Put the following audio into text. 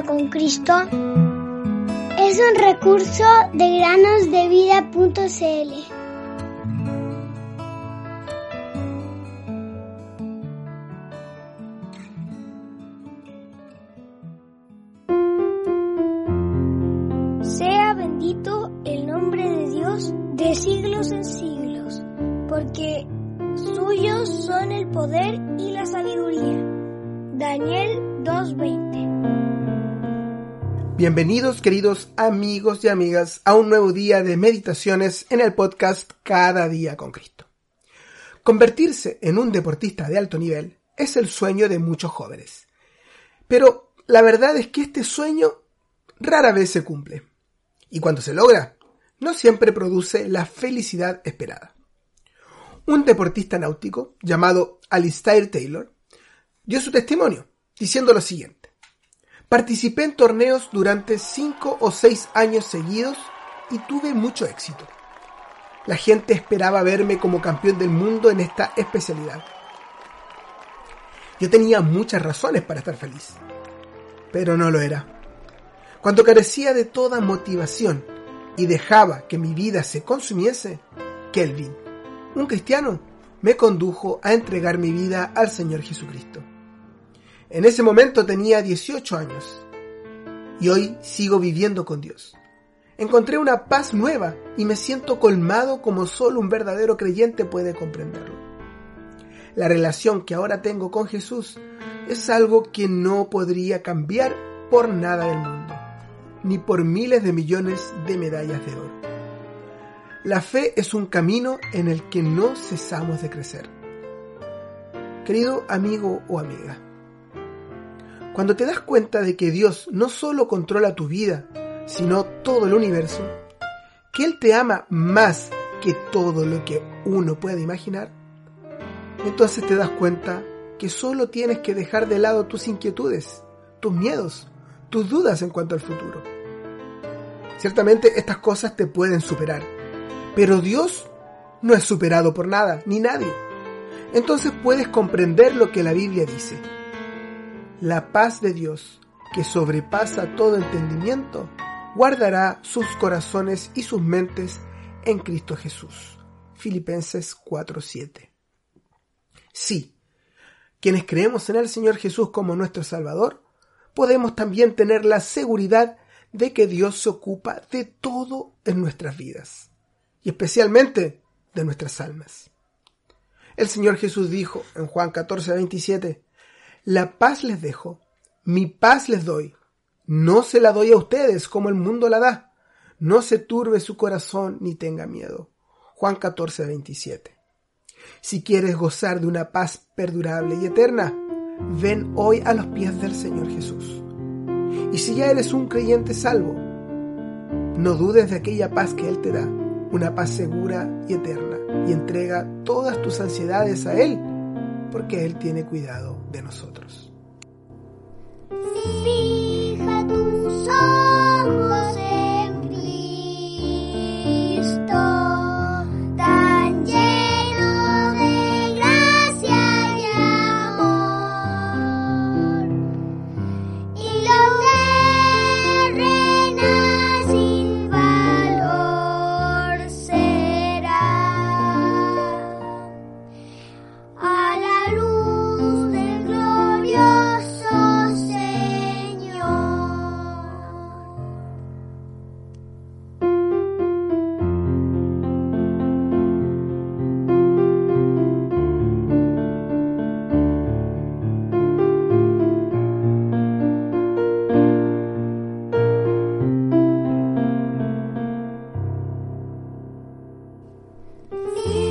con Cristo es un recurso de granosdevida.cl. Sea bendito el nombre de Dios de siglos en siglos, porque suyos son el poder y la sabiduría. Daniel 2.20 Bienvenidos queridos amigos y amigas a un nuevo día de meditaciones en el podcast Cada día con Cristo. Convertirse en un deportista de alto nivel es el sueño de muchos jóvenes. Pero la verdad es que este sueño rara vez se cumple. Y cuando se logra, no siempre produce la felicidad esperada. Un deportista náutico llamado Alistair Taylor dio su testimonio diciendo lo siguiente. Participé en torneos durante cinco o seis años seguidos y tuve mucho éxito. La gente esperaba verme como campeón del mundo en esta especialidad. Yo tenía muchas razones para estar feliz, pero no lo era. Cuando carecía de toda motivación y dejaba que mi vida se consumiese, Kelvin, un cristiano, me condujo a entregar mi vida al Señor Jesucristo. En ese momento tenía 18 años y hoy sigo viviendo con Dios. Encontré una paz nueva y me siento colmado como solo un verdadero creyente puede comprenderlo. La relación que ahora tengo con Jesús es algo que no podría cambiar por nada del mundo, ni por miles de millones de medallas de oro. La fe es un camino en el que no cesamos de crecer. Querido amigo o amiga, cuando te das cuenta de que Dios no solo controla tu vida, sino todo el universo, que Él te ama más que todo lo que uno puede imaginar, entonces te das cuenta que solo tienes que dejar de lado tus inquietudes, tus miedos, tus dudas en cuanto al futuro. Ciertamente estas cosas te pueden superar, pero Dios no es superado por nada, ni nadie. Entonces puedes comprender lo que la Biblia dice la paz de Dios, que sobrepasa todo entendimiento, guardará sus corazones y sus mentes en Cristo Jesús. Filipenses 4:7. Sí, quienes creemos en el Señor Jesús como nuestro Salvador, podemos también tener la seguridad de que Dios se ocupa de todo en nuestras vidas, y especialmente de nuestras almas. El Señor Jesús dijo en Juan 14:27, la paz les dejo, mi paz les doy. No se la doy a ustedes como el mundo la da. No se turbe su corazón ni tenga miedo. Juan 14, 27. Si quieres gozar de una paz perdurable y eterna, ven hoy a los pies del Señor Jesús. Y si ya eres un creyente salvo, no dudes de aquella paz que Él te da, una paz segura y eterna, y entrega todas tus ansiedades a Él porque Él tiene cuidado de nosotros. Sim.